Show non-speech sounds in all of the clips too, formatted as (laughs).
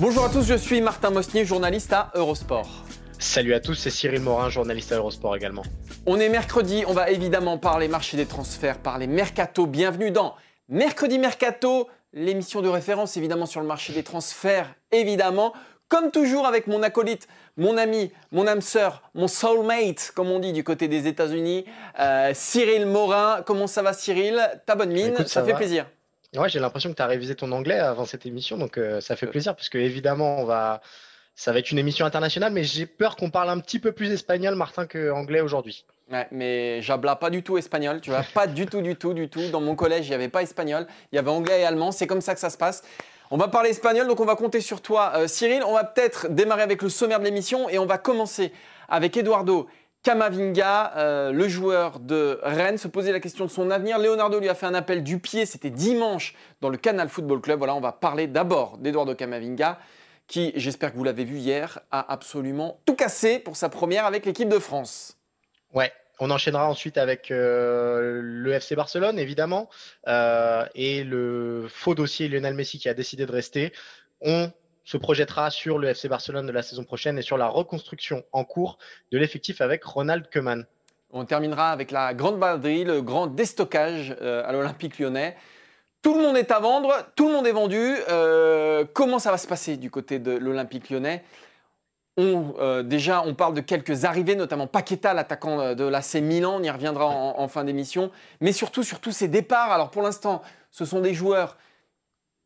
Bonjour à tous, je suis Martin Mosnier, journaliste à Eurosport. Salut à tous, c'est Cyril Morin, journaliste à Eurosport également. On est mercredi, on va évidemment parler marché des transferts, parler mercato. Bienvenue dans Mercredi Mercato, l'émission de référence évidemment sur le marché des transferts, évidemment. Comme toujours avec mon acolyte, mon ami, mon âme sœur, mon soulmate, comme on dit du côté des États-Unis, euh, Cyril Morin. Comment ça va Cyril? Ta bonne mine, Écoute, ça, ça fait va. plaisir. Ouais, j'ai l'impression que tu as révisé ton anglais avant cette émission, donc euh, ça fait plaisir, parce que évidemment, on va... ça va être une émission internationale, mais j'ai peur qu'on parle un petit peu plus espagnol, Martin, que anglais aujourd'hui. Ouais, mais j'habla pas du tout espagnol, tu vois, pas du tout, du tout, du tout. Dans mon collège, il n'y avait pas espagnol, il y avait anglais et allemand, c'est comme ça que ça se passe. On va parler espagnol, donc on va compter sur toi, euh, Cyril. On va peut-être démarrer avec le sommaire de l'émission et on va commencer avec Eduardo Camavinga, euh, le joueur de Rennes, se poser la question de son avenir. Leonardo lui a fait un appel du pied, c'était dimanche dans le Canal Football Club. Voilà, on va parler d'abord d'Eduardo Camavinga, qui, j'espère que vous l'avez vu hier, a absolument tout cassé pour sa première avec l'équipe de France. Ouais, on enchaînera ensuite avec euh, le FC Barcelone, évidemment, euh, et le faux dossier Lionel Messi qui a décidé de rester. Se projettera sur le FC Barcelone de la saison prochaine et sur la reconstruction en cours de l'effectif avec Ronald Koeman. On terminera avec la grande baladerie, le grand déstockage euh, à l'Olympique lyonnais. Tout le monde est à vendre, tout le monde est vendu. Euh, comment ça va se passer du côté de l'Olympique lyonnais? On, euh, Déjà, on parle de quelques arrivées, notamment Paqueta, l'attaquant de l'AC Milan. On y reviendra en, en fin d'émission. Mais surtout, surtout ces départs. Alors pour l'instant, ce sont des joueurs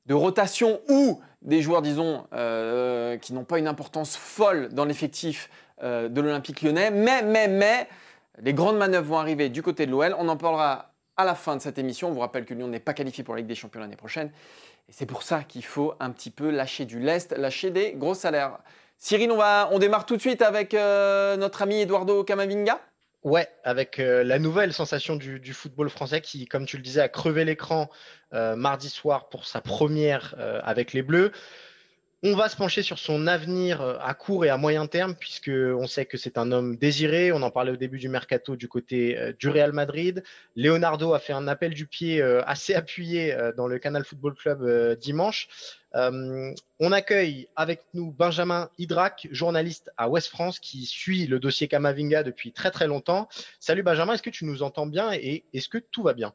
de rotation ou des joueurs, disons, euh, qui n'ont pas une importance folle dans l'effectif euh, de l'Olympique lyonnais. Mais, mais, mais, les grandes manœuvres vont arriver du côté de l'OL. On en parlera à la fin de cette émission. On vous rappelle que Lyon n'est pas qualifié pour la Ligue des Champions l'année prochaine. Et c'est pour ça qu'il faut un petit peu lâcher du lest, lâcher des gros salaires. Cyril, on, va, on démarre tout de suite avec euh, notre ami Eduardo Camavinga. Ouais, avec euh, la nouvelle sensation du, football français qui, comme tu le disais, a crevé l'écran euh, mardi soir pour sa première euh, avec les Bleus. On va se pencher sur son avenir euh, à court et à moyen terme, puisque on sait que c'est un homme désiré. On en parlait au début du mercato du côté euh, du Real Madrid. Leonardo a fait un appel du pied euh, assez appuyé dans le Canal Football Club dimanche. On accueille avec nous Benjamin Hydrac, journaliste à Ouest France, qui suit le dossier Kamavinga depuis très très longtemps. Salut Benjamin, est-ce que tu nous entends bien et est-ce que tout va bien?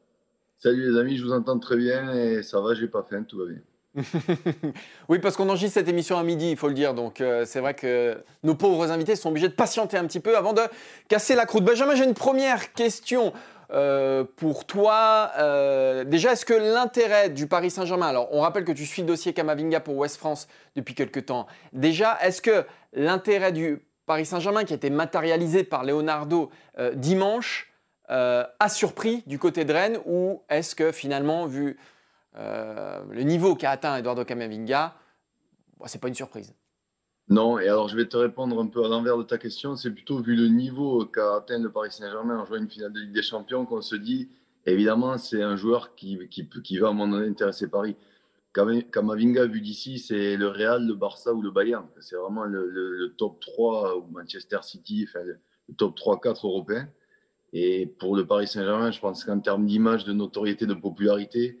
Salut les amis, je vous entends très bien et ça va, j'ai pas faim, tout va bien. (laughs) oui, parce qu'on enregistre cette émission à midi, il faut le dire. Donc, euh, c'est vrai que nos pauvres invités sont obligés de patienter un petit peu avant de casser la croûte. Benjamin, j'ai une première question euh, pour toi. Euh, déjà, est-ce que l'intérêt du Paris Saint-Germain, alors on rappelle que tu suis le dossier Kamavinga pour West France depuis quelques temps. Déjà, est-ce que l'intérêt du Paris Saint-Germain, qui a été matérialisé par Leonardo dimanche, a surpris du côté de Rennes ou est-ce que finalement, vu euh, le niveau qu'a atteint Eduardo Camavinga, bon, c'est pas une surprise. Non, et alors je vais te répondre un peu à l'envers de ta question. C'est plutôt vu le niveau qu'a atteint le Paris Saint-Germain en jouant une finale de Ligue des Champions qu'on se dit, évidemment, c'est un joueur qui, qui, va à un moment donné intéresser Paris. Kamavinga, vu d'ici, c'est le Real, le Barça ou le Bayern. C'est vraiment le, top 3 ou Manchester City, le top 3-4 européen. Et pour le Paris Saint-Germain, je pense qu'en termes d'image, de notoriété, de popularité,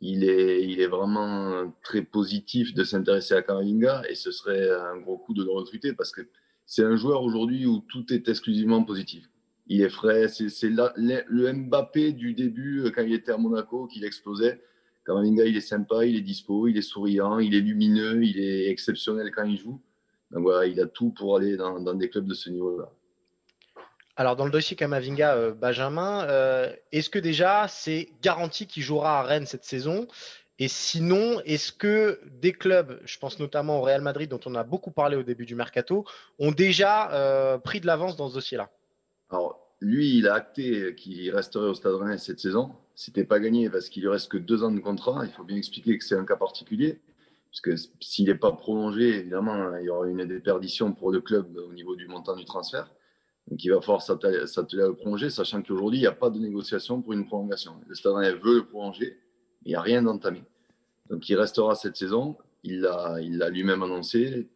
il est, il est vraiment très positif de s'intéresser à Kamavinga et ce serait un gros coup de le recruter parce que c'est un joueur aujourd'hui où tout est exclusivement positif. Il est frais, c'est le Mbappé du début quand il était à Monaco qu'il explosait. Kamavinga, il est sympa, il est dispo, il est souriant, il est lumineux, il est exceptionnel quand il joue. Donc voilà, il a tout pour aller dans, dans des clubs de ce niveau-là. Alors, dans le dossier Kamavinga, euh, Benjamin, euh, est-ce que déjà c'est garanti qu'il jouera à Rennes cette saison? Et sinon, est-ce que des clubs, je pense notamment au Real Madrid, dont on a beaucoup parlé au début du mercato, ont déjà euh, pris de l'avance dans ce dossier-là? Alors, lui, il a acté qu'il resterait au Stade Rennais cette saison. C'était pas gagné parce qu'il lui reste que deux ans de contrat. Il faut bien expliquer que c'est un cas particulier. Parce que s'il n'est pas prolongé, évidemment, il y aura une déperdition pour le club au niveau du montant du transfert. Donc il va falloir s'atteler à le prolonger, sachant qu'aujourd'hui, il n'y a pas de négociation pour une prolongation. Le Stade Rennais veut le prolonger, mais il n'y a rien d'entamé. Donc il restera cette saison. Il l'a il lui-même annoncé.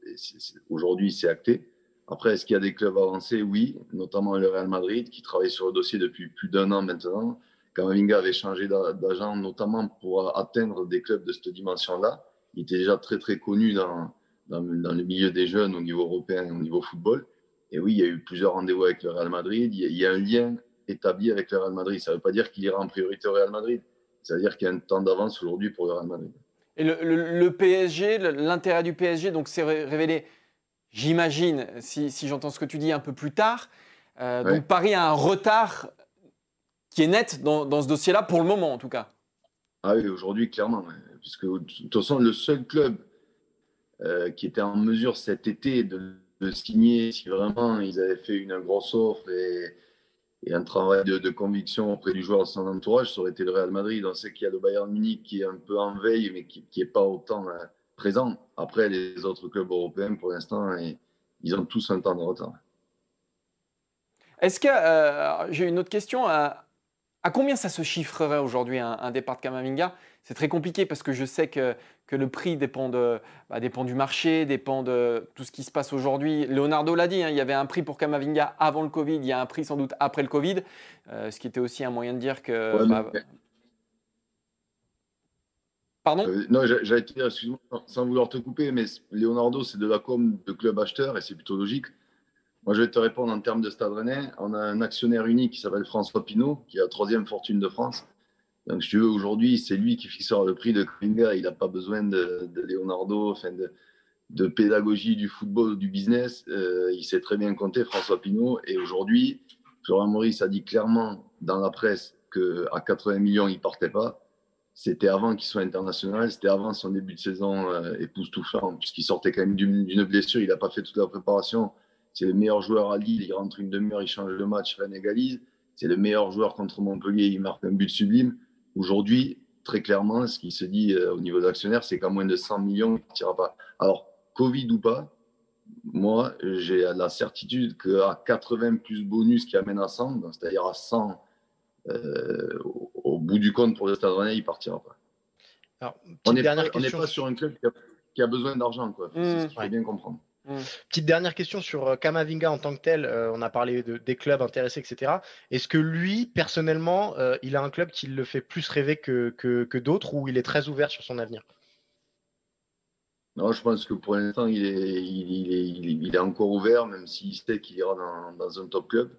Aujourd'hui, c'est acté. Après, est-ce qu'il y a des clubs avancés? Oui, notamment le Real Madrid, qui travaille sur le dossier depuis plus d'un an maintenant. Kamavinga avait changé d'agent, notamment pour atteindre des clubs de cette dimension-là. Il était déjà très, très connu dans, dans, dans, le milieu des jeunes au niveau européen et au niveau football. Et oui, il y a eu plusieurs rendez-vous avec le Real Madrid. Il y a, un lien établi avec le Real Madrid. Ça ne veut pas dire qu'il ira en priorité au Real Madrid. Ça veut dire qu'il y a un temps d'avance aujourd'hui pour le Real Madrid. Et le, le PSG, l'intérêt du PSG, donc c'est révélé j'imagine, si, j'entends ce que tu dis un peu plus tard. Euh, donc Paris a un retard qui est net dans, ce dossier-là, pour le moment en tout cas. Ah oui, aujourd'hui, clairement. Puisque de toute façon, le seul club euh, qui était en mesure cet été de, signer, si vraiment ils avaient fait une grosse offre et, un travail de, conviction auprès du joueur de son entourage, ça aurait été le Real Madrid. On sait qu'il y a le Bayern Munich qui est un peu en veille, mais qui n'est pas autant. Hein, présent. Après, les autres clubs européens, pour l'instant, ils ont tous un temps de retard. Est-ce que, euh, j'ai une autre question, à, combien ça se chiffrerait aujourd'hui un, départ de Kamavinga? C'est très compliqué parce que je sais que, que le prix dépend, de, bah, dépend du marché, dépend de tout ce qui se passe aujourd'hui. Leonardo l'a dit, hein, il y avait un prix pour Kamavinga avant le Covid, il y a un prix sans doute après le Covid, euh, ce qui était aussi un moyen de dire que... Bah, euh, non, j'allais te dire, excuse-moi, sans vouloir te couper, mais Leonardo, c'est de la com de club acheteur et c'est plutôt logique. Moi, je vais te répondre en termes de Stade Rennais. On a un actionnaire unique qui s'appelle François Pinault, qui est la troisième fortune de France. Donc, si tu veux, aujourd'hui, c'est lui qui fixera le prix de Klinga. Il n'a pas besoin de, Leonardo, enfin de, pédagogie du football, du business. Euh, il sait très bien compter, François Pinault. Et aujourd'hui, Florent Maurice a dit clairement dans la presse qu'à 80 millions, il ne partait pas. C'était avant qu'il soit international, c'était avant son début de saison euh, époustouflant, puisqu'il sortait quand même d'une blessure, il n'a pas fait toute la préparation. C'est le meilleur joueur à Lille, il rentre une demi-heure, il change le match, Rennes égalise. C'est le meilleur joueur contre Montpellier, il marque un but sublime. Aujourd'hui, très clairement, ce qui se dit euh, au niveau d'actionnaire, c'est qu'à moins de 100 millions, il ne partira pas. Alors, Covid ou pas, moi, j'ai la certitude qu'à 80 plus bonus qui amène à 100, c'est-à-dire à 100 euh, au bout du compte, pour le Stade Rennais, il partira pas. on n'est pas, sur un club qui a, besoin d'argent, quoi. c'est ce mmh. qu'il faut bien comprendre. Mmh. Petite dernière question sur euh, Kamavinga en tant que tel. Euh, on a parlé de, des clubs intéressés, etc. Est-ce que lui, personnellement, il a un club qui le fait plus rêver que, que, d'autres ou il est très ouvert sur son avenir? Non, je pense que pour l'instant, il est, il, est, il, est, encore ouvert, même s'il sait qu'il ira dans, dans, un top club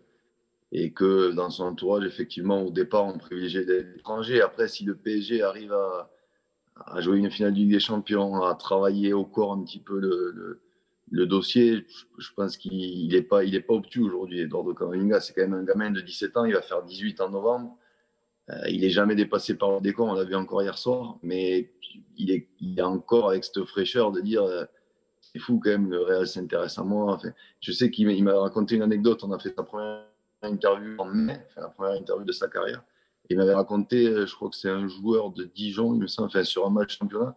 et que dans son entourage, effectivement, au départ, on privilégiait l'étranger. Après, si le PSG arrive à, à, jouer une finale de Ligue des Champions, à travailler au corps un petit peu le, le, dossier, je, pense qu'il n'est pas, il est pas obtus aujourd'hui. Eduardo Camavinga, c'est quand même un gamin de 17 ans, il va faire 18 en novembre. Euh, il n'est jamais dépassé par le décor, on l'a vu encore hier soir, mais il est, il encore avec cette fraîcheur de dire euh, c'est fou quand même, le Real s'intéresse à moi. Enfin, je sais qu'il m'a raconté une anecdote, on a fait sa première interview en mai, la première interview de sa carrière. Il m'avait raconté, euh, je crois que c'est un joueur de Dijon, il me semble, enfin, sur un match championnat.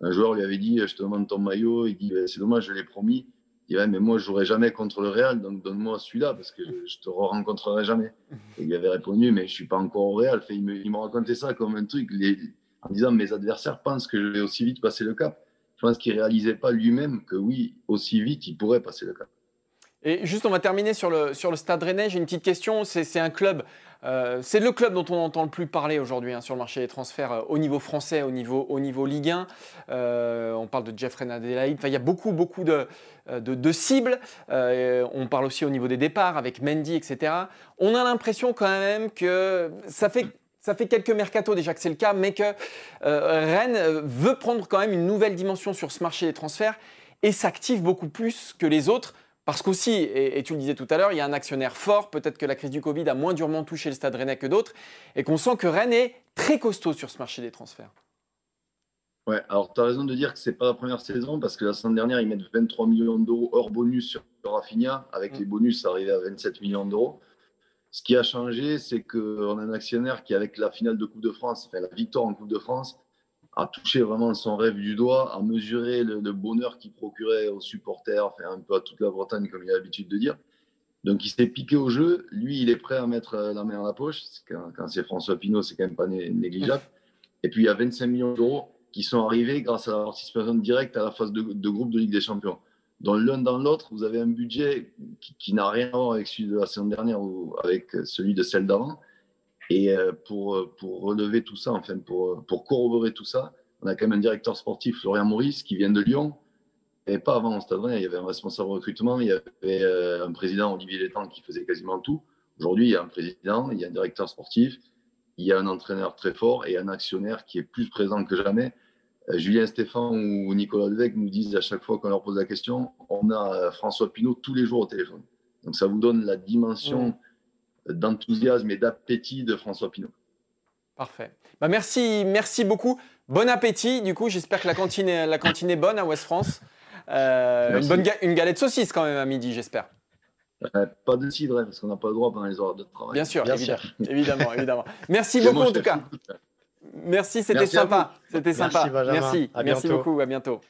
Un joueur lui avait dit Je te demande ton maillot. Il dit ben, C'est dommage, je l'ai promis. Il dit Mais moi, je jouerai jamais contre le Real, donc donne-moi celui-là, parce que je te rencontrerai jamais. Il avait répondu Mais je suis pas encore au Real. il m'a raconté ça comme un truc, en disant Mes adversaires pensent que je vais aussi vite passer le cap. Je pense qu'il réalisait pas lui-même que oui, aussi vite, il pourrait passer le cap. Et juste, on va terminer sur le, sur le Stade Rennais. J'ai une petite question. C'est un club, euh, c'est le club dont on entend le plus parler aujourd'hui hein, sur le marché des transferts euh, au niveau français, au niveau, au Ligue 1. Euh, on parle de Jeffrey Adelaide. Enfin, il y a beaucoup, beaucoup de, cibles. on parle aussi au niveau des départs avec Mendy, etc. On a l'impression quand même que ça fait ça fait quelques mercato déjà que c'est le cas, mais que Rennes veut prendre quand même une nouvelle dimension sur ce marché des transferts et s'active beaucoup plus que les autres. Parce qu'aussi, et, tu le disais tout à l'heure, il y a un actionnaire fort, peut-être que la crise du Covid a moins durement touché le stade rennais que d'autres, et qu'on sent que Rennes est très costaud sur ce marché des transferts. Ouais, alors tu as raison de dire que ce n'est pas la première saison, parce que la semaine dernière, ils mettent 23 millions d'euros hors bonus sur Rafinha. Avec mm. les bonus, ça arrivait à 27 millions d'euros. Ce qui a changé, c'est qu'on a un actionnaire qui, avec la finale de Coupe de France, enfin la victoire en Coupe de France, a touché vraiment son rêve du doigt, a mesuré le, bonheur qu'il procurait aux supporters, enfin un peu à toute la Bretagne, comme il a l'habitude de dire. Donc il s'est piqué au jeu. Lui, il est prêt à mettre la main dans la poche. Quand, c'est François Pinault, c'est quand même pas négligeable. Et puis il y a 25 millions d'euros qui sont arrivés grâce à la participation directe à la phase de, groupe de Ligue des Champions. Dans l'un dans l'autre, vous avez un budget qui, n'a rien à voir avec celui de la saison dernière ou avec celui de celle d'avant. Et euh, pour, pour relever tout ça, enfin pour, pour corroborer tout ça, on a quand même un directeur sportif, Florian Maurice, qui vient de Lyon. Et pas avant au Stade il y avait un responsable recrutement, il y avait euh, un président, Olivier Létang, qui faisait quasiment tout. Aujourd'hui, il y a un président, il y a un directeur sportif, il y a un entraîneur très fort et un actionnaire qui est plus présent que jamais. Euh, Julien Stéphane ou Nicolas Levesque nous disent à chaque fois qu'on leur pose la question, on a euh, François Pinault tous les jours au téléphone. Donc ça vous donne la dimension mmh. D'enthousiasme et d'appétit de François Pinault. Parfait. Bah merci, merci beaucoup. Bon appétit. Du coup, j'espère que la cantine, est, la cantine est bonne à Ouest France. Euh, une, bonne une galette saucisse quand même à midi, j'espère. pas de cidre, parce qu'on n'a pas le droit pendant les heures de travail. Bien sûr, (laughs) évidemment, évidemment, Merci beaucoup en tout cas. Merci, c'était sympa. C'était sympa. Merci, merci beaucoup. À bientôt.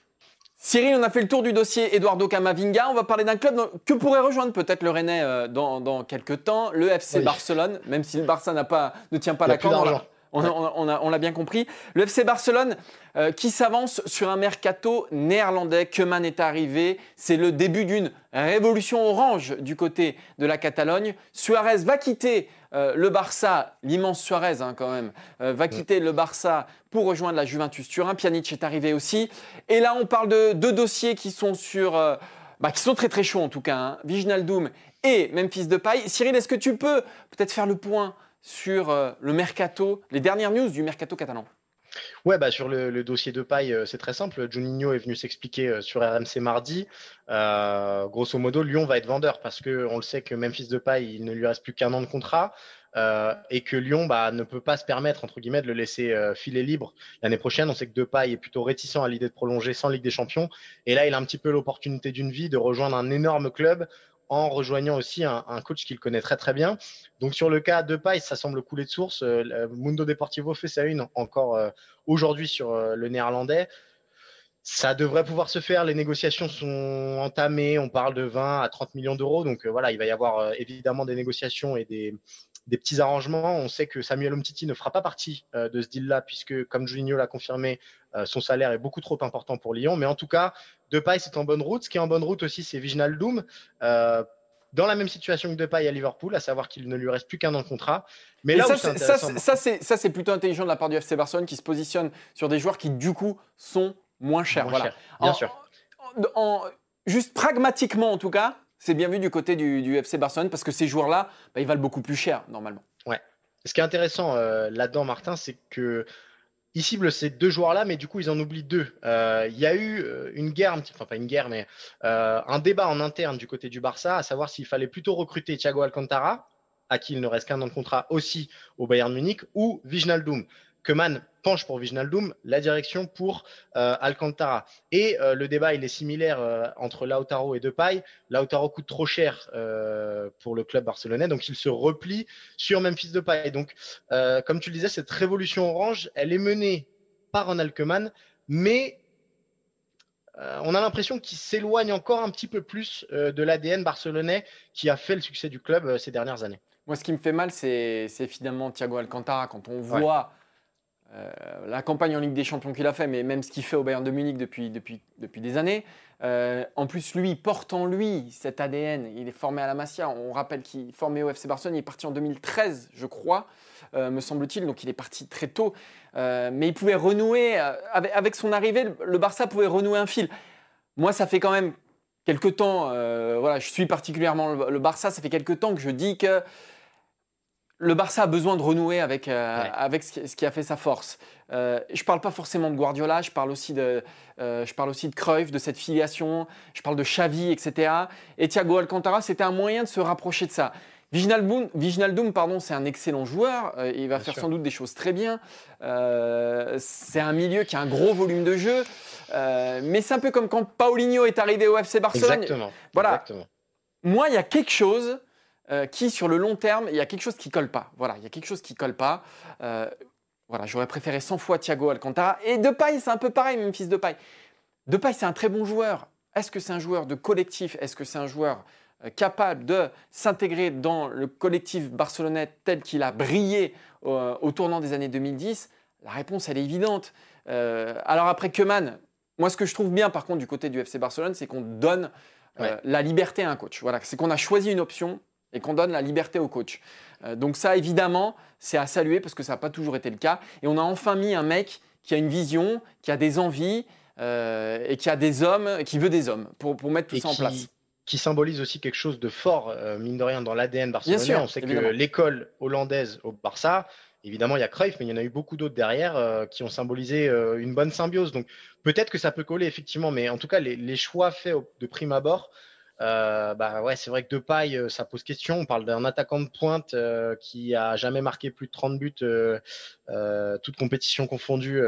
Cyril, on a fait le tour du dossier Eduardo Camavinga. On va parler d'un club que pourrait rejoindre peut-être le Rennais euh, dans, quelques temps, le FC Barcelone, même si le Barça pas, ne tient pas la corde. On, l'a bien compris. Le FC Barcelone euh, qui s'avance sur un mercato néerlandais. Keman est arrivé. C'est le début d'une révolution orange du côté de la Catalogne. Suarez va quitter euh, le Barça, l'immense Suarez hein, quand même, euh, va quitter le Barça pour rejoindre la Juventus Turin. Pjanic est arrivé aussi. Et là, on parle de deux dossiers qui sont sur... Bah, qui sont très très chauds en tout cas, hein. Viginaldoum et Memphis Depay. Cyril, est-ce que tu peux peut-être faire le point sur euh, le mercato, les dernières news du mercato catalan. Ouais, bah sur le, dossier de paille, euh, c'est très simple. Juninho est venu s'expliquer euh, sur RMC mardi. grosso modo, Lyon va être vendeur parce que on le sait que Memphis de paille, il ne lui reste plus qu'un an de contrat. et que Lyon bah, ne peut pas se permettre entre guillemets de le laisser filer libre l'année prochaine. On sait que Depay est plutôt réticent à l'idée de prolonger sans Ligue des Champions, et là il a un petit peu l'opportunité d'une vie de rejoindre un énorme club en rejoignant aussi un, coach qu'il connaît très très bien. Donc sur le cas de Paille, ça semble couler de source. Euh, Mundo Deportivo fait sa une encore euh, aujourd'hui sur euh, le néerlandais. Ça devrait pouvoir se faire. Les négociations sont entamées. On parle de 20 à 30 millions d'euros. Donc voilà, il va y avoir évidemment des négociations et des, des petits arrangements. On sait que Samuel Omtiti ne fera pas partie euh, de ce deal-là, puisque, comme Juninho l'a confirmé, euh, son salaire est beaucoup trop important pour Lyon. Mais en tout cas, Depay, c'est en bonne route. Ce qui est en bonne route aussi, c'est Viginal Doom. Euh, dans la même situation que Depay à Liverpool, à savoir qu'il ne lui reste plus qu'un an de contrat. Mais là, ça, c'est plutôt intelligent de la part du FC Barcelone qui se positionne sur des joueurs qui, du coup, sont moins chers. voilà. bien sûr. juste pragmatiquement, en tout cas, c'est bien vu du côté du, FC Barcelone parce que ces joueurs-là, bah, ils valent beaucoup plus cher normalement. Ouais. Ce qui est intéressant euh, là-dedans, Martin, c'est que ils ciblent ces deux joueurs-là, mais du coup, ils en oublient deux. Euh, il y a eu euh, une guerre, enfin pas une guerre, mais un débat en interne du côté du Barça, à savoir s'il fallait plutôt recruter Thiago Alcantara, à qui il ne reste qu'un an de contrat aussi au Bayern Munich, ou Wijnaldum. Keman penche pour Viginaldoum, la direction pour euh, Alcantara. Et euh, le débat, il est similaire euh, entre Lautaro et Depay. Lautaro coûte trop cher pour le club barcelonais, donc il se replie sur Memphis Depay. Donc, comme tu le disais, cette révolution orange, elle est menée par Ronald Koeman, mais on a l'impression qu'il s'éloigne encore un petit peu plus de l'ADN barcelonais qui a fait le succès du club ces dernières années. Moi, ce qui me fait mal, c'est finalement Thiago Alcantara. Quand on voit euh, la campagne en Ligue des Champions qu'il a fait, mais même ce qu'il fait au Bayern de Munich depuis, depuis, depuis des années. Euh, en plus, lui, porte en lui cet ADN. Il est formé à la Masia. On rappelle qu'il est formé au FC Barcelone. Il est parti en 2013, je crois, euh, me semble-t-il. Donc il est parti très tôt. mais il pouvait renouer, avec, son arrivée, le Barça pouvait renouer un fil. Moi, ça fait quand même quelques temps, voilà, je suis particulièrement le, le, Barça, ça fait quelques temps que je dis que le Barça a besoin de renouer avec, euh, avec ce qui a fait sa force. Euh, je ne parle pas forcément de Guardiola, je parle aussi de, euh, je parle aussi de Cruyff, de cette filiation, je parle de Xavi, etc. Et Thiago Alcantara, c'était un moyen de se rapprocher de ça. Viginaldoum, pardon, c'est un excellent joueur. il va faire sans doute des choses très bien. c'est un milieu qui a un gros volume de jeu. mais c'est un peu comme quand Paulinho est arrivé au FC Barcelone. Exactement. Voilà. Moi, il y a quelque chose euh, qui, sur le long terme, il y a quelque chose qui colle pas. Voilà, il y a quelque chose qui colle pas. Euh, voilà, j'aurais préféré 100 fois Thiago Alcantara. Et Depay, c'est un peu pareil, même fils de Depay. Depay, c'est un très bon joueur. Est-ce que c'est un joueur de collectif? Est-ce que c'est un joueur euh, capable de s'intégrer dans le collectif barcelonais tel qu'il a brillé au, tournant des années 2010 La réponse, elle est évidente. alors après, Keman, moi, ce que je trouve bien, par contre, du côté du FC Barcelone, c'est qu'on donne la liberté à un coach. Voilà, c'est qu'on a choisi une option et qu'on donne la liberté au coach. Euh, donc ça, évidemment, c'est à saluer parce que ça n'a pas toujours été le cas. Et on a enfin mis un mec qui a une vision, qui a des envies euh, et qui a des hommes, qui veut des hommes pour, pour mettre tout ça en place. Qui symbolise aussi quelque chose de fort, euh, mine de rien, dans l'ADN barcelonais. on sait que l'école hollandaise au Barça, évidemment, il y a Cruyff, mais il y en a eu beaucoup d'autres derrière qui ont symbolisé une bonne symbiose. Donc peut-être que ça peut coller, effectivement, mais en tout cas, les, les choix faits de prime abord, euh, bah ouais, c'est vrai que de paille, euh, ça pose question. On parle d'un attaquant de pointe euh, qui a jamais marqué plus de 30 buts, euh, toute compétition confondue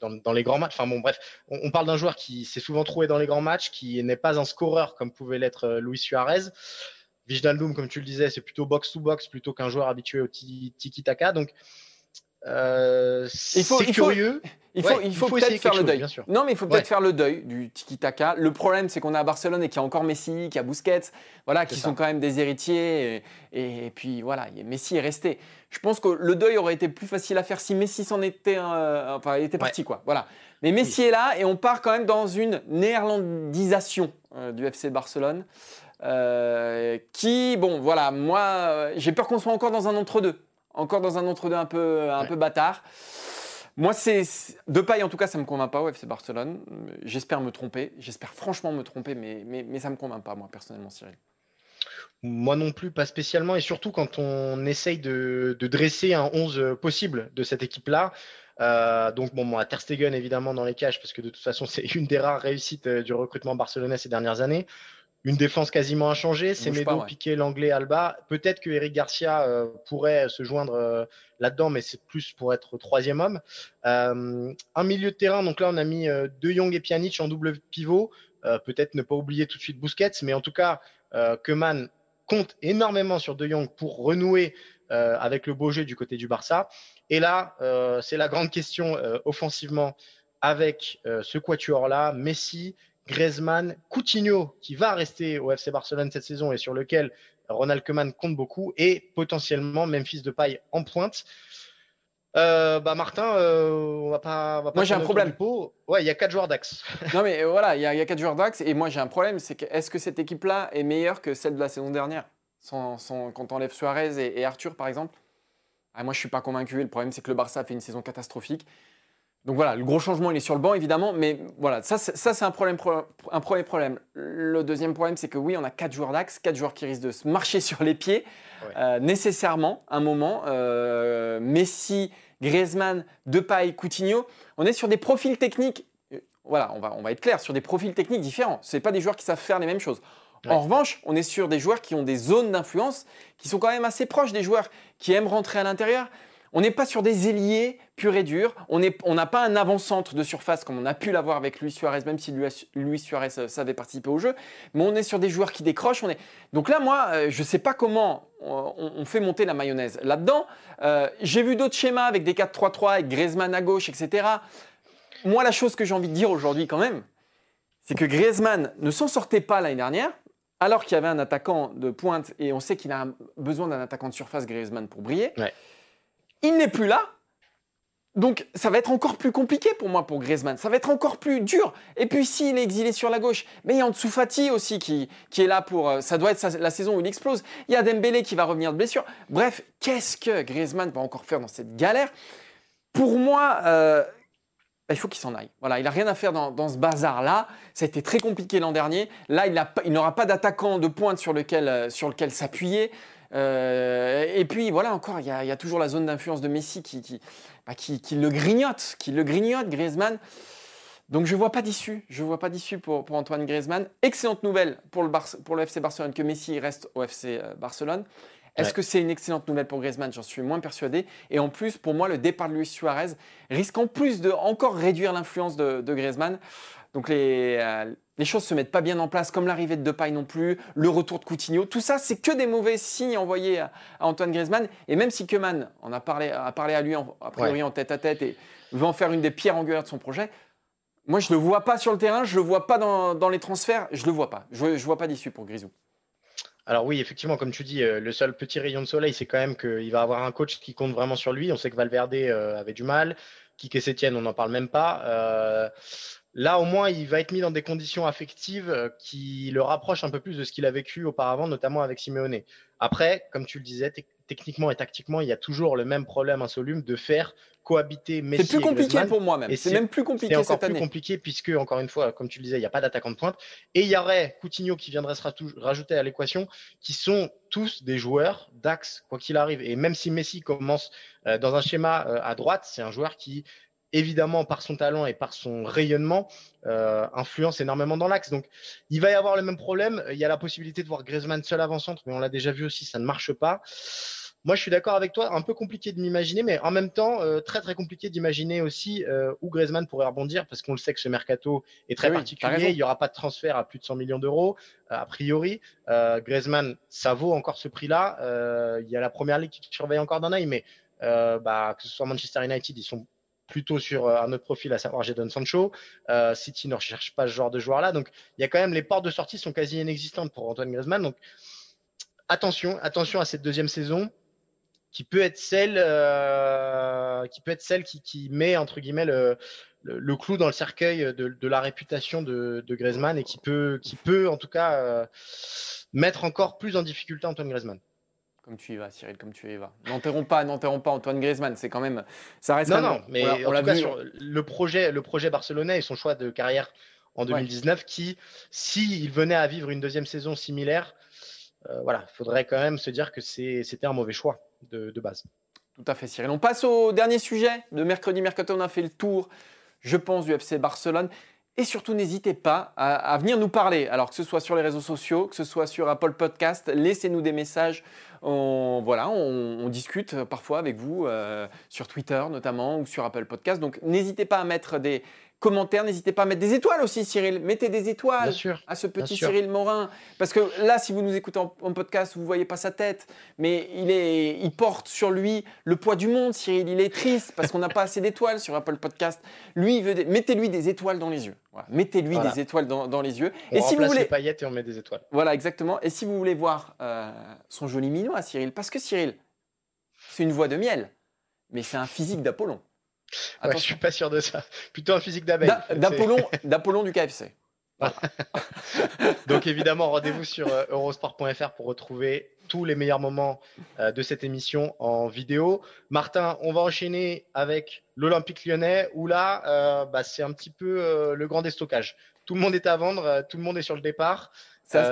dans, les grands matchs. Enfin bon, bref, on, parle d'un joueur qui s'est souvent trouvé dans les grands matchs, qui n'est pas un scoreur comme pouvait l'être Luis Suarez. Viginaldoum, comme tu le disais, c'est plutôt box-to-box plutôt qu'un joueur habitué au tiki-taka. Donc, euh, il faut, c'est curieux. Il faut, il faut, peut-être faire le deuil. non, mais il faut peut-être faire le deuil du tiki-taka. Le problème, c'est qu'on est à Barcelone et qu'il y a encore Messi, qu'il y a Busquets, voilà, qui sont quand même des héritiers. Et, puis voilà, Messi est resté. Je pense que le deuil aurait été plus facile à faire si Messi s'en était, euh, enfin, il était parti, quoi. Voilà. Mais Messi est là et on part quand même dans une néerlandisation euh, du FC Barcelone. qui, bon, voilà, moi, j'ai peur qu'on soit encore dans un entre-deux encore dans un entre-deux un peu, un peu bâtard. Moi, c'est de paille en tout cas, ça me convainc pas au FC Barcelone. J'espère me tromper, j'espère franchement me tromper, mais, mais, mais ça me convainc pas, moi personnellement, Cyril. Moi non plus, pas spécialement, et surtout quand on essaye de, de dresser un 11 possible de cette équipe-là. Euh, donc bon, moi, Ter Stegen évidemment dans les cages parce que de toute façon c'est une des rares réussites euh, du recrutement barcelonais ces dernières années une défense quasiment inchangée. C'est Medo, Piqué, l'anglais, Alba. Peut-être que Eric Garcia euh, pourrait se joindre euh, là-dedans, mais c'est plus pour être troisième homme. Euh, un milieu de terrain, donc là on a mis De Jong et Pjanic en double pivot. Peut-être ne pas oublier tout de suite Busquets, mais en tout cas, Keman compte énormément sur De Jong pour renouer avec le beau jeu du côté du Barça. Et là, c'est la grande question offensivement avec ce quatuor-là, Messi, Griezmann, Coutinho, qui va rester au FC Barcelone cette saison et sur lequel Ronald Koeman compte beaucoup, et potentiellement Memphis de paille en pointe. Euh, bah Martin, euh, on va pas. moi j'ai un problème. Ouais, il y a quatre joueurs d'Axe. (laughs) non mais euh, voilà, il y, a quatre joueurs d'Axe et moi j'ai un problème, c'est que est-ce que cette équipe-là est meilleure que celle de la saison dernière, sans, quand on enlève Suarez et, Arthur par exemple ah, Moi je suis pas convaincu. Le problème c'est que le Barça a fait une saison catastrophique. Donc voilà, le gros changement, il est sur le banc, évidemment, mais voilà, ça, c'est un, problème, un premier problème. Le deuxième problème, c'est que oui, on a quatre joueurs d'axe, quatre joueurs qui risquent de se marcher (laughs) sur les pieds, euh, nécessairement, un moment. Euh, Messi, Griezmann, Depay, Coutinho, on est sur des profils techniques, euh, voilà, on va, on va être clair, sur des profils techniques différents. Ce pas des joueurs qui savent faire les mêmes choses. En revanche, on est sur des joueurs qui ont des zones d'influence qui sont quand même assez proches des joueurs qui aiment rentrer à l'intérieur. On n'est pas sur des ailiers purs et durs. On n'a pas un avant-centre de surface comme on a pu l'avoir avec Luis Suarez, même si Luis Suarez euh, savait participer au jeu. Mais on est sur des joueurs qui décrochent. On est... Donc là, moi, euh, je ne sais pas comment on, fait monter la mayonnaise. Là-dedans, euh, j'ai vu d'autres schémas avec des 4-3-3, avec Griezmann à gauche, etc. Moi, la chose que j'ai envie de dire aujourd'hui quand même, c'est que Griezmann ne s'en sortait pas l'année dernière, alors qu'il y avait un attaquant de pointe, et on sait qu'il a besoin d'un attaquant de surface, Griezmann, pour briller. Il n'est plus là. Donc ça va être encore plus compliqué pour moi pour Griezmann, ça va être encore plus dur. Et puis s'il est exilé sur la gauche, mais il y a Ansu Fati aussi qui, qui est là pour... Euh, ça doit être la saison où il explose. Il y a Dembélé qui va revenir de blessure. Bref, qu'est-ce que Griezmann va encore faire dans cette galère? Pour moi, euh, bah, il faut qu'il s'en aille. Voilà, il n'a rien à faire dans, ce bazar-là. Ça a été très compliqué l'an dernier. Là, il n'aura pas d'attaquant de pointe sur lequel, euh, sur lequel s'appuyer. Euh, et puis voilà, encore, il y, a toujours la zone d'influence de Messi bah, qui, qui, le grignote, qui le grignote, Griezmann. Donc je ne vois pas d'issue, je vois pas d'issue pour, pour, Antoine Griezmann. Excellente nouvelle pour le, pour le FC Barcelone que Messi reste au FC euh, Barcelone. Est-ce que c'est une excellente nouvelle pour Griezmann? J'en suis moins persuadé. Et en plus, pour moi, le départ de Luis Suarez risque en plus de encore réduire l'influence de, Griezmann. Donc les, euh, les choses se mettent pas bien en place, comme l'arrivée de Depay non plus, le retour de Coutinho. Tout ça, c'est que des mauvais signes envoyés à, Antoine Griezmann. Et même si Keman en a parlé, a parlé à lui a priori en tête à tête et veut en faire une des pierres angulaires de son projet, moi je le vois pas sur le terrain, je le vois pas dans, les transferts, je le vois pas. Je, je vois pas d'issue pour Grisou. Alors oui, effectivement, comme tu dis, euh, le seul petit rayon de soleil, c'est quand même qu'il va avoir un coach qui compte vraiment sur lui. On sait que Valverde euh, avait du mal, Kike Sétienne, on n'en parle même pas. Euh, là, au moins, il va être mis dans des conditions affectives qui le rapprochent un peu plus de ce qu'il a vécu auparavant, notamment avec Simeone. Après, comme tu le disais, techniquement et tactiquement, il y a toujours le même problème insoluble de faire cohabiter Messi C'est plus compliqué pour moi même. C'est même plus compliqué C'est encore plus compliqué puisque, encore une fois, comme tu le disais, il n'y a pas d'attaquant de pointe. Et il y aurait Coutinho qui viendrait se rajouter à l'équation, qui sont tous des joueurs d'axe, quoi qu'il arrive. Et même si Messi commence euh, dans un schéma euh, à droite, c'est un joueur qui évidemment par son talent et par son rayonnement, euh, influence énormément dans l'axe. Donc, il va y avoir le même problème. Il y a la possibilité de voir Griezmann seul avant-centre, mais on l'a déjà vu aussi, ça ne marche pas. Moi, je suis d'accord avec toi. Un peu compliqué de m'imaginer, mais en même temps, euh, très très compliqué d'imaginer aussi euh, où Griezmann pourrait rebondir, parce qu'on le sait que ce mercato est très particulier. Il n'y aura pas de transfert à plus de 100 millions d'euros, euh, a priori. Griezmann, ça vaut encore ce prix-là. Il y a la première ligue qui surveille encore d'un œil, mais bah, que ce soit Manchester United, ils sont plutôt sur un autre profil, à savoir Jadon Sancho. City ne recherche pas ce genre de joueur-là. Donc, il y a quand même les portes de sortie sont quasi inexistantes pour Antoine Griezmann. Donc, attention, attention à cette deuxième saison qui peut être celle, euh, qui peut être celle qui, met entre guillemets le, le, clou dans le cercueil de, la réputation de, de, Griezmann et qui peut, qui peut en tout cas euh, mettre encore plus en difficulté Antoine Griezmann. Comme tu y vas, Cyril, comme tu y vas. N'enterrons pas, n'enterrons pas Antoine Griezmann. C'est quand même, ça reste. Non, non, mais on l'a vu sur le projet, le projet barcelonais et son choix de carrière en 2019, qui, s'il venait à vivre une deuxième saison similaire, euh, voilà, il faudrait quand même se dire que c'était un mauvais choix de, base. Tout à fait, Cyril. On passe au dernier sujet de mercredi mercato. On a fait le tour, je pense, du FC Barcelone. Et surtout, n'hésitez pas à, venir nous parler. Alors que ce soit sur les réseaux sociaux, que ce soit sur Apple Podcast, laissez-nous des messages. On, voilà, on, discute parfois avec vous euh, sur Twitter notamment ou sur Apple Podcast. Donc n'hésitez pas à mettre des, commentaires. N'hésitez pas à mettre des étoiles aussi, Cyril. Mettez des étoiles à ce petit Cyril Morin. Parce que là, si vous nous écoutez en, podcast, vous ne voyez pas sa tête. Mais il, est, il porte sur lui le poids du monde, Cyril. Il est triste parce qu'on n'a pas assez d'étoiles sur Apple Podcast. Lui, veut mettez-lui des étoiles dans les yeux. Mettez-lui des étoiles dans, les yeux. On et si vous voulez... les paillettes et on met des étoiles. Voilà, exactement. Et si vous voulez voir euh, son joli minois, à Cyril, parce que Cyril, c'est une voix de miel, mais c'est un physique d'Apollon. Ouais, je suis pas sûr de ça. (laughs) Plutôt un physique d'abeille. (laughs) D'Apollon du KFC. (laughs) Donc évidemment, rendez-vous sur euh, eurosport.fr pour retrouver tous les meilleurs moments euh, de cette émission en vidéo. Martin, on va enchaîner avec l'Olympique lyonnais où là, euh, bah, c'est un petit peu le grand déstockage. Tout le monde est à vendre, tout le monde est sur le départ.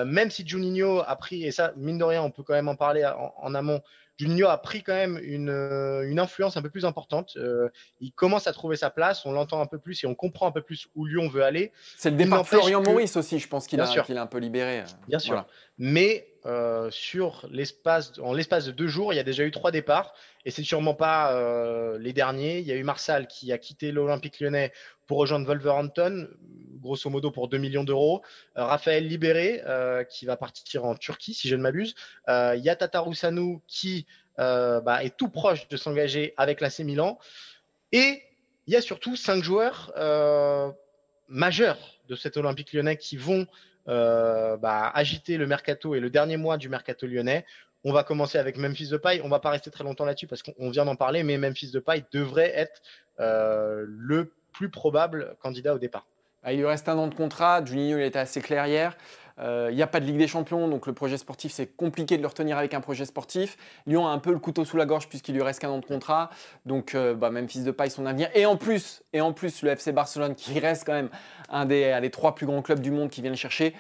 même si Juninho a pris, et ça, mine de rien, on peut quand même en parler en amont, Juninho a pris quand même une, euh, une influence un peu plus importante. Euh, il commence à trouver sa place, on l'entend un peu plus et on comprend un peu plus où Lyon veut aller. C'est le départ de Florian Maurice aussi, je pense qu'il a, a, un peu libéré. Euh, Bien sûr. Mais euh, sur l'espace, en l'espace de deux jours, il y a déjà eu trois départs et c'est sûrement pas euh, les derniers. Il y a eu Marsal qui a quitté l'Olympique Lyonnais pour rejoindre Wolverhampton, grosso modo pour 2 millions d'euros. Euh, Raphaël Libéré qui va partir en Turquie, si je ne m'abuse. il y a Tata qui bah, est tout proche de s'engager avec l'AC Milan. Et il y a surtout cinq joueurs majeurs de cet Olympique Lyonnais qui vont euh, bah, agiter le mercato et le dernier mois du mercato lyonnais. On va commencer avec Memphis de Paille. On va pas rester très longtemps là-dessus parce qu'on vient d'en parler, mais Memphis de Paille devrait être euh, le plus probable candidat au départ. Ah, il lui reste un an de contrat. Juninho il était assez clair hier. Euh, il n'y a pas de Ligue des Champions, donc le projet sportif, c'est compliqué de le retenir avec un projet sportif. Lyon a un peu le couteau sous la gorge puisqu'il lui reste qu'un an de contrat. Donc, euh, bah, même fils de paille, son avenir. Et en plus, le FC Barcelone, qui reste quand même un des, trois plus grands clubs du monde qui vient le chercher.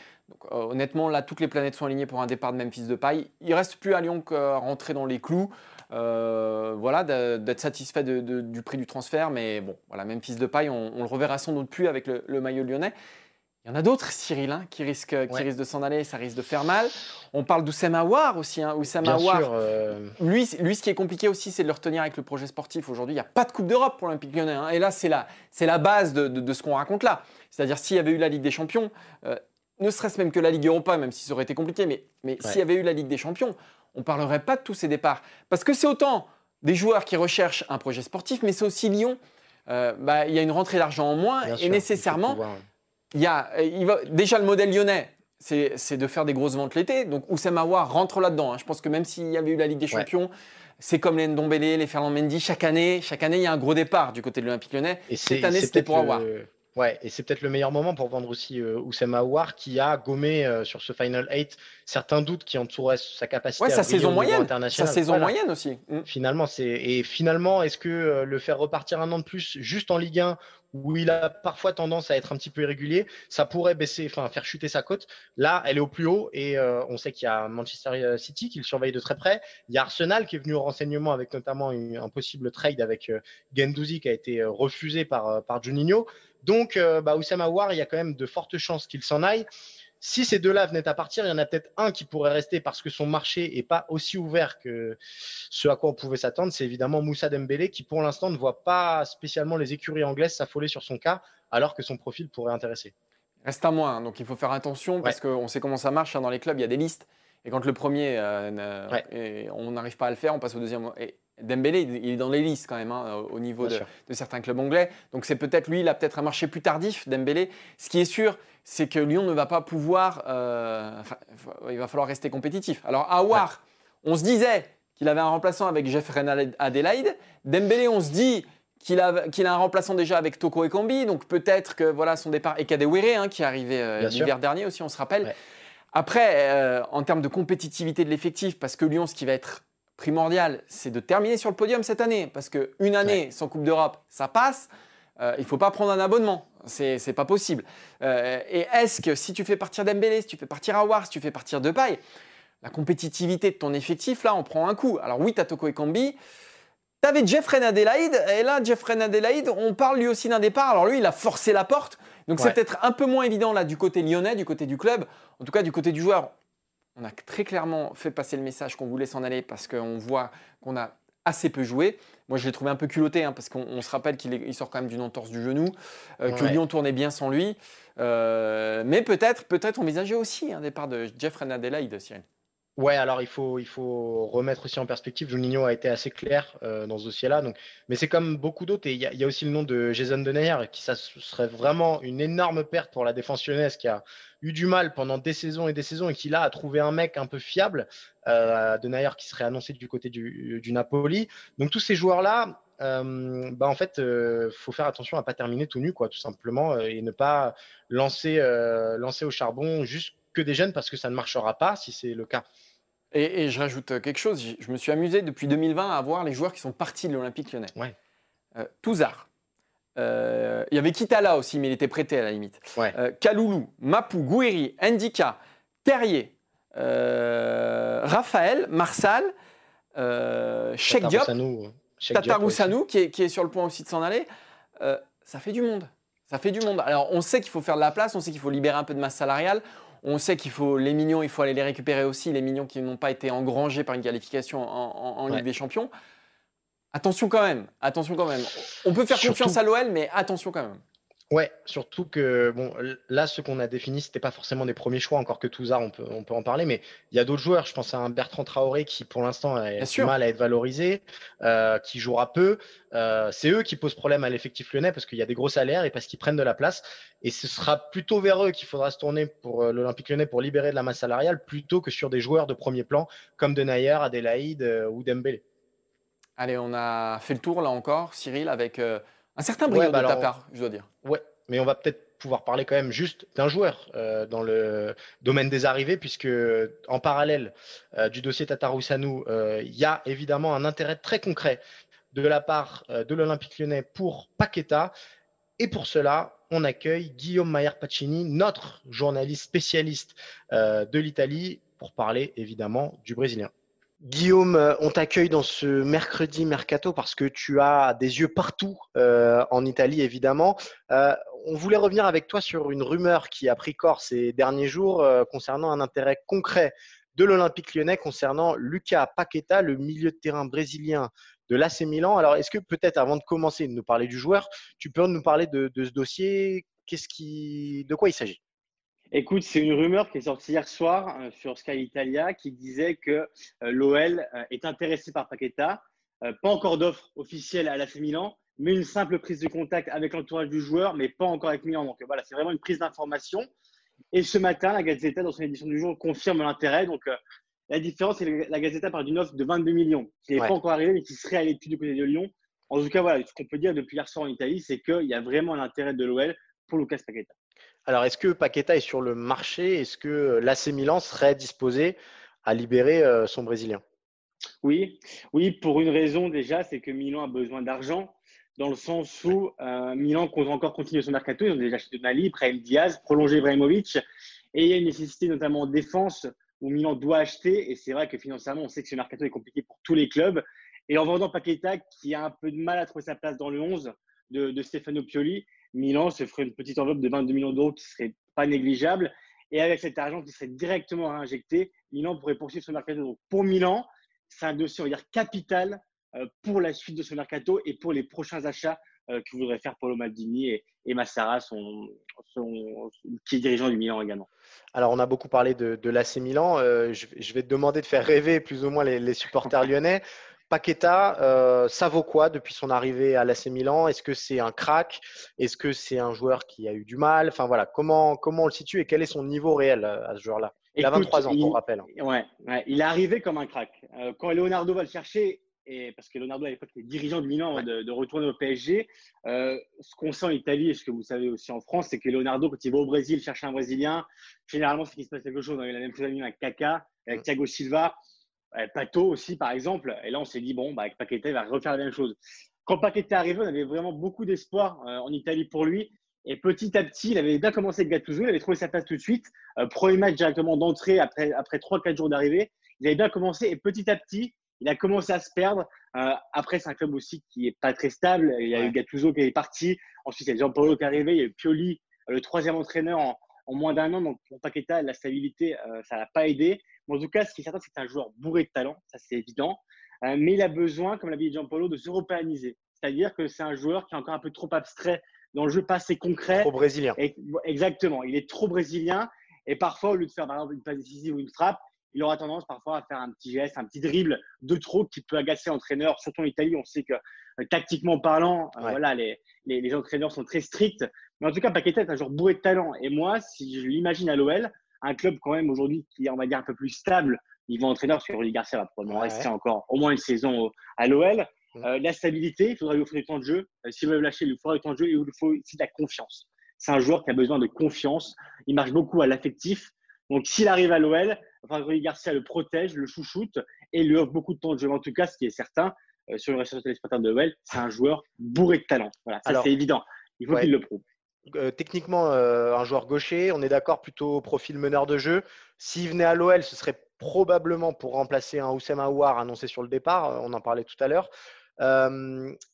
Euh, honnêtement, là, toutes les planètes sont alignées pour un départ de Memphis de paille. Il reste plus à Lyon qu'à rentrer dans les clous. voilà, d'être satisfait du prix du transfert. Mais bon, voilà, Memphis de paille, on, le reverra sans doute plus avec le maillot lyonnais. Il y en a d'autres, Cyril, hein, qui, risquent, qui risquent de s'en aller, ça risque de faire mal. On parle d'Oussem Aouar aussi. Hein. Oussem Aouar, euh, lui, lui, ce qui est compliqué aussi, c'est de le retenir avec le projet sportif. Aujourd'hui, il n'y a pas de Coupe d'Europe pour l'Olympique lyonnais. Hein. Et là, c'est la, la base de, de, ce qu'on raconte là. C'est-à-dire, s'il y avait eu la Ligue des Champions, euh, ne serait-ce même que la Ligue Europa, même si ça aurait été compliqué, mais, mais s'il y avait eu la Ligue des Champions, on ne parlerait pas de tous ces départs. Parce que c'est autant des joueurs qui recherchent un projet sportif, mais c'est aussi Lyon. Euh, bah, il y a une rentrée d'argent en moins et nécessairement il y a, il va, déjà le modèle lyonnais, c'est de faire des grosses ventes l'été. Donc Aouar rentre là-dedans. Hein. Je pense que même s'il y avait eu la Ligue des Champions, c'est comme les Ndombele, les Fernand Mendy. Chaque année, chaque année, il y a un gros départ du côté de l'Olympique lyonnais. Et Cette année, c'était pour avoir. Ouais, et c'est peut-être le meilleur moment pour vendre aussi euh, Oussama Aouar qui a gommé euh, sur ce Final 8 certains doutes qui entouraient sa capacité ouais, sa saison moyenne, Sa saison moyenne aussi. Mm. Finalement, c'est et finalement, est-ce que euh, le faire repartir un an de plus juste en Ligue 1 où il a parfois tendance à être un petit peu irrégulier, ça pourrait baisser, enfin faire chuter sa cote. Là, elle est au plus haut et euh, on sait qu'il y a Manchester City qui le surveille de très près. Il y a Arsenal qui est venu au renseignement avec notamment un possible trade avec euh, qui a été euh, refusé par, Juninho. Donc, bah, Oussama Aouar, il y a quand même de fortes chances qu'il s'en aille. Si ces deux-là venaient à partir, il y en a peut-être un qui pourrait rester parce que son marché n'est pas aussi ouvert que ce à quoi on pouvait s'attendre. C'est évidemment Moussa Dembélé qui, pour l'instant, ne voit pas spécialement les écuries anglaises s'affoler sur son cas, alors que son profil pourrait intéresser. Reste à moins, donc il faut faire attention parce qu'on sait comment ça marche. Hein, dans les clubs, il y a des listes. Et quand le premier, euh, on n'arrive pas à le faire, on passe au deuxième. Et Dembélé, il est dans les listes quand même hein, au niveau de, certains clubs anglais. Donc c'est peut-être lui, il a peut-être un marché plus tardif, Dembélé. Ce qui est sûr, c'est que Lyon ne va pas pouvoir. Euh, il va falloir rester compétitif. Alors Aouar, on se disait qu'il avait un remplaçant avec Jeffrey Adelaide. Dembélé, on se dit qu'il a, a, un remplaçant déjà avec Toko Ekambi. Donc peut-être que voilà son départ. Et Kadewere, hein, qui est arrivé euh, l'hiver dernier aussi, on se rappelle. Après, euh, en termes de compétitivité de l'effectif, parce que Lyon, ce qui va être primordial, c'est de terminer sur le podium cette année. Parce qu'une année sans Coupe d'Europe, ça passe. Euh, il ne faut pas prendre un abonnement. C'est pas possible. Euh, et est-ce que si tu fais partir Dembélé, si tu fais partir Awar, si tu fais partir Depay, la compétitivité de ton effectif, là, on prend un coup. Alors oui, tu as Toko et Kambi. Tu avais Jeffrey Adelaide. Et là, Jeffrey Adelaide, on parle lui aussi d'un départ. Alors lui, il a forcé la porte. Donc c'est peut-être un peu moins évident là du côté lyonnais, du côté du club. En tout cas, du côté du joueur, on a très clairement fait passer le message qu'on voulait s'en aller parce qu'on voit qu'on a assez peu joué. Moi, je l'ai trouvé un peu culotté hein, parce qu'on se rappelle qu'il sort quand même d'une entorse du genou, euh, que Lyon tournait bien sans lui. Euh, mais peut-être peut-être envisager aussi un départ de Jeff Adelaide, Cyril. Ouais, alors il faut, il faut remettre aussi en perspective. Juninho a été assez clair euh, dans ce dossier-là. Donc, mais c'est comme beaucoup d'autres. Et il y, a aussi le nom de Jason Denayer, qui ça serait vraiment une énorme perte pour la défense lyonnaise, qui a eu du mal pendant des saisons et des saisons et qui là a trouvé un mec un peu fiable, euh, Denayer qui serait annoncé du côté du, du Napoli. Donc tous ces joueurs-là, euh, bah en fait, euh, faut faire attention à pas terminer tout nu, quoi, tout simplement, euh, et ne pas lancer, euh, lancer au charbon juste que des jeunes parce que ça ne marchera pas si c'est le cas. Et, je rajoute quelque chose, je me suis amusé depuis 2020 à voir les joueurs qui sont partis de l'Olympique lyonnais. Ouais. Touzard. Euh, il y avait Kitala aussi, mais il était prêté à la limite. Ouais. Euh, Kaloulou, Mapou, Gouiri, Ndika, Terrier, euh, Raphaël, Marsal, Cheikh Diop, Tatarou qui est, qui est sur le point aussi de s'en aller. ça fait du monde. Ça fait du monde. Alors, on sait qu'il faut faire de la place, on sait qu'il faut libérer un peu de masse salariale. On sait qu'il faut les millions, il faut aller les récupérer aussi, les millions qui n'ont pas été engrangés par une qualification en, Ligue des Champions. Attention quand même, attention quand même. On peut faire confiance à l'OL, mais attention quand même. Ouais, surtout que bon, là, ce qu'on a défini, c'était pas forcément des premiers choix, encore que Touzard, on peut, on peut en parler, mais il y a d'autres joueurs. Je pense à un Bertrand Traoré qui, pour l'instant, a du mal à être valorisé, euh, qui jouera peu. Euh, c'est eux qui posent problème à l'effectif lyonnais parce qu'il y a des gros salaires et parce qu'ils prennent de la place. Et ce sera plutôt vers eux qu'il faudra se tourner pour euh, l'Olympique lyonnais pour libérer de la masse salariale plutôt que sur des joueurs de premier plan comme Denayer, Adelaide ou Dembélé. Allez, on a fait le tour là encore, Cyril, avec un certain brio bah de ta part, je dois dire. Ouais, mais on va peut-être pouvoir parler quand même juste d'un joueur euh, dans le domaine des arrivées, puisque en parallèle euh, du dossier Tatarou-Sanou, euh, il y a évidemment un intérêt très concret de la part de l'Olympique lyonnais pour Paqueta. Et pour cela, on accueille Guillaume Mayer-Pacini, notre journaliste spécialiste de l'Italie, pour parler évidemment du Brésilien. Guillaume, euh, on t'accueille dans ce mercredi mercato parce que tu as des yeux partout euh, en Italie, évidemment. Euh, on voulait revenir avec toi sur une rumeur qui a pris corps ces derniers jours concernant un intérêt concret de l'Olympique lyonnais concernant Lucas Paqueta, le milieu de terrain brésilien de l'AC Milan. Alors, est-ce que peut-être avant de commencer de nous parler du joueur, tu peux nous parler de, ce dossier? Qu'est-ce qui, De quoi il s'agit? Écoute, c'est une rumeur qui est sortie hier soir sur Sky Italia qui disait que l'OL est intéressé par Paqueta. pas encore d'offre officielle à l'AC Milan, mais une simple prise de contact avec l'entourage du joueur, mais pas encore avec Milan. Donc voilà, c'est vraiment une prise d'information. Et ce matin, la Gazeta, dans son édition du jour, confirme l'intérêt. Donc euh, la différence, c'est que la Gazeta parle d'une offre de 22 millions, qui n'est pas encore arrivée, mais qui serait à l'étude du côté de Lyon. En tout cas, voilà, ce qu'on peut dire depuis hier soir en Italie, c'est qu'il y a vraiment l'intérêt de l'OL pour Lucas Paqueta. Alors, est-ce que Paqueta est sur le marché? Est-ce que l'AC Milan serait disposé à libérer euh, son Brésilien? Oui, oui, pour une raison déjà, c'est que Milan a besoin d'argent dans le sens où euh, Milan compte encore continuer son mercato. Ils ont déjà acheté Nali, Brahim Diaz, prolongé Ibrahimovic. Et il y a une nécessité notamment en défense où Milan doit acheter. Et c'est vrai que financièrement, on sait que ce mercato est compliqué pour tous les clubs. Et en vendant Paqueta, qui a un peu de mal à trouver sa place dans le 11 de, Stefano Pioli, Milan se ferait une petite enveloppe de 22 millions d'euros qui serait pas négligeable. Et avec cet argent qui serait directement réinjecté, Milan pourrait poursuivre son mercato. Donc pour Milan, c'est un dossier, on va dire, capital euh, pour la suite de ce mercato et pour les prochains achats euh, que voudrait faire Paulo Maldini et, et Massara, qui est dirigeant du Milan également. Alors, on a beaucoup parlé de, de l'AC Milan. Euh, je, vais te demander de faire rêver plus ou moins les, supporters lyonnais. Paqueta, ça vaut quoi depuis son arrivée à l'AC Milan? Est-ce que c'est un crack? Est-ce que c'est un joueur qui a eu du mal? Enfin voilà, comment, comment on le situe et quel est son niveau réel à ce joueur-là? Il a 23 ans, pour rappel. Ouais, il est arrivé comme un crack. quand Leonardo va le chercher, et parce que Leonardo à l'époque était dirigeant du Milan de, retourner au PSG. Euh, ce qu'on sent en Italie et ce que vous savez aussi en France, c'est que Leonardo, quand il va au Brésil chercher un Brésilien, généralement c'est qu'il se passe quelque chose. Il a la même chose avec Kaka, avec Thiago Silva, Pato aussi par exemple. Et là on s'est dit bon, bah, avec Paqueta il va refaire la même chose. Quand Paqueta est arrivé, on avait vraiment beaucoup d'espoir euh, en Italie pour lui. Et petit à petit, il avait bien commencé avec Gattuso, il avait trouvé sa place tout de suite. Euh, premier match directement d'entrée après, après 3-4 jours d'arrivée. Il avait bien commencé et petit à petit, il a commencé à se perdre. Euh, après, c'est un club aussi qui n'est pas très stable. Il y a eu Gattuso qui est parti. Ensuite, il y a Jean-Paulo qui est arrivé. Il y a eu Pioli, euh, le troisième entraîneur en, moins d'un an. Donc, pour Paqueta, la stabilité, euh, ça l'a pas aidé. Mais en tout cas, ce qui est certain, c'est que c'est un joueur bourré de talent. Ça, c'est évident. mais il a besoin, comme l'a dit Jean-Paulo, de s'européaniser. C'est-à-dire que c'est un joueur qui est encore un peu trop abstrait dans le jeu, pas assez concret. Trop brésilien. exactement. Il est trop brésilien. Et parfois, au lieu de faire par exemple une passe décisive ou une frappe, il aura tendance parfois à faire un petit geste, un petit dribble de trop qui peut agacer l'entraîneur. Surtout en Italie, on sait que euh, tactiquement parlant, euh, voilà, les, les, entraîneurs sont très stricts. Mais en tout cas, Paqueta est un joueur bourré de talent. Et moi, si je l'imagine à l'OL, un club quand même aujourd'hui qui est, on va dire, un peu plus stable niveau entraîneur, parce que Rudy Garcia va probablement rester encore au moins une saison à l'OL. Euh, la stabilité, il faudra lui offrir du temps de jeu. S'il veut lâcher, il lui faudra du temps de jeu et il lui faut aussi de la confiance. C'est un joueur qui a besoin de confiance. Il marche beaucoup à l'affectif. Donc, s'il arrive à l'OL, Rudy Garcia le protège, le chouchoute et lui offre beaucoup de temps de jeu. En tout cas, ce qui est certain, euh, sur le reste des de l'OL, c'est un joueur bourré de talent. Voilà, ça c'est évident. Il faut qu'il le prouve. Euh, techniquement, euh, un joueur gaucher, on est d'accord, plutôt profil meneur de jeu. S'il venait à l'OL, ce serait probablement pour remplacer un Oussem Aouar annoncé sur le départ. On en parlait tout à l'heure.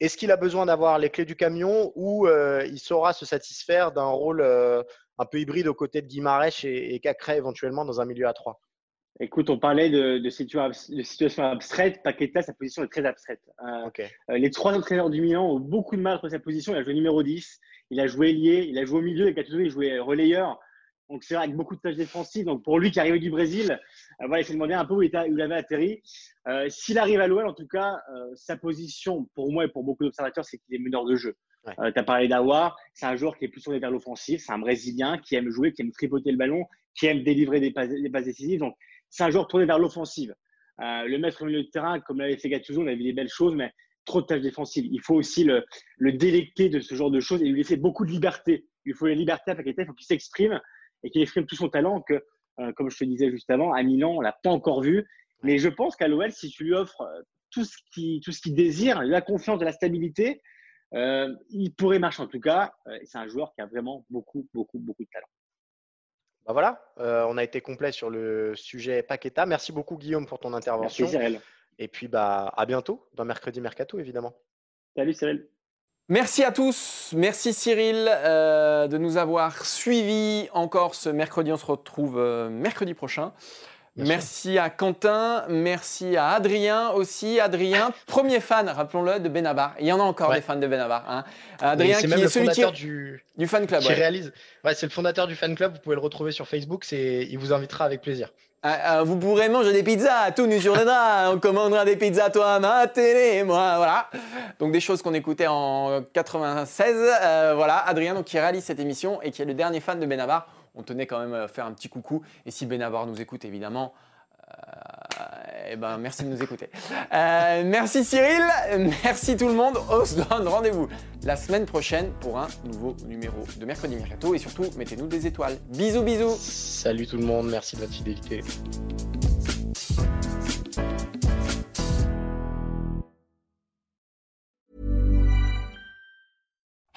Est-ce qu'il a besoin d'avoir les clés du camion ou il saura se satisfaire d'un rôle un peu hybride aux côtés de Guimarães et, et Cacré éventuellement dans un milieu à 3 Écoute, on parlait de, de, situation, abstraite. Paqueta, sa position est très abstraite. Euh, euh, les trois entraîneurs du Milan ont beaucoup de mal à sa position. Il a joué numéro 10, il a joué ailier, il a joué au milieu, et Gattuso, il jouait relayeur. Donc c'est vrai, avec beaucoup de tâches défensives. Donc pour lui qui arrivait du Brésil, euh, voilà, il s'est demandé un peu où il, où il avait atterri. S'il arrive à l'OL, en tout cas, sa position, pour moi et pour beaucoup d'observateurs, c'est qu'il est meneur de jeu. tu as parlé d'Awar, c'est un joueur qui est plus tourné vers l'offensif, c'est un Brésilien qui aime jouer, qui aime tripoter le ballon, qui aime délivrer des passes, des passes décisives. Donc c'est un joueur tourné vers l'offensive. Euh, le mettre au milieu de terrain, comme l'avait fait Gattuso, on avait vu des belles choses, mais trop de tâches défensives. Il faut aussi le, le délecter de ce genre de choses et lui laisser beaucoup de liberté. Il faut la liberté à Paqueta, il faut qu'il s'exprime et qu'il exprime tout son talent que, euh, comme je te disais juste avant, à Milan, on l'a pas encore vu. Mais je pense qu'à l'OL, si tu lui offres euh, tout ce qu'il désire, la confiance, de la stabilité, il pourrait marcher en tout cas. c'est un joueur qui a vraiment beaucoup, beaucoup, beaucoup de talent. Bah voilà, euh, on a été complet sur le sujet Paqueta. Merci beaucoup Guillaume pour ton intervention. Merci Cyril. Et puis bah à bientôt dans Mercredi Mercato évidemment. Salut Cyril. Merci à tous. Merci Cyril euh, de nous avoir suivis encore ce mercredi. On se retrouve euh, mercredi prochain. Merci à Quentin, merci à Adrien aussi. Adrien, premier fan, rappelons-le, de Benabar. Il y en a encore des fans de Benabar. Hein. Adrien, qui est le fondateur du, du fan club. Qui réalise. c'est le fondateur du fan club. Vous pouvez le retrouver sur Facebook. Il vous invitera avec plaisir. Ah, ah, vous pourrez manger des pizzas, tout nu sur les draps. On commandera des pizzas, toi, ma télé, moi, voilà. Donc des choses qu'on écoutait en 96. Euh, voilà, Adrien, donc, qui réalise cette émission et qui est le dernier fan de Benabar. On tenait quand même à faire un petit coucou. Et si Benabar nous écoute, évidemment, eh ben, merci de nous écouter. Euh, merci Cyril, merci tout le monde. On se donne rendez-vous la semaine prochaine pour un nouveau numéro de Mercredi Mercato. Et surtout, mettez-nous des étoiles. Bisous, bisous. Salut tout le monde, merci de votre fidélité.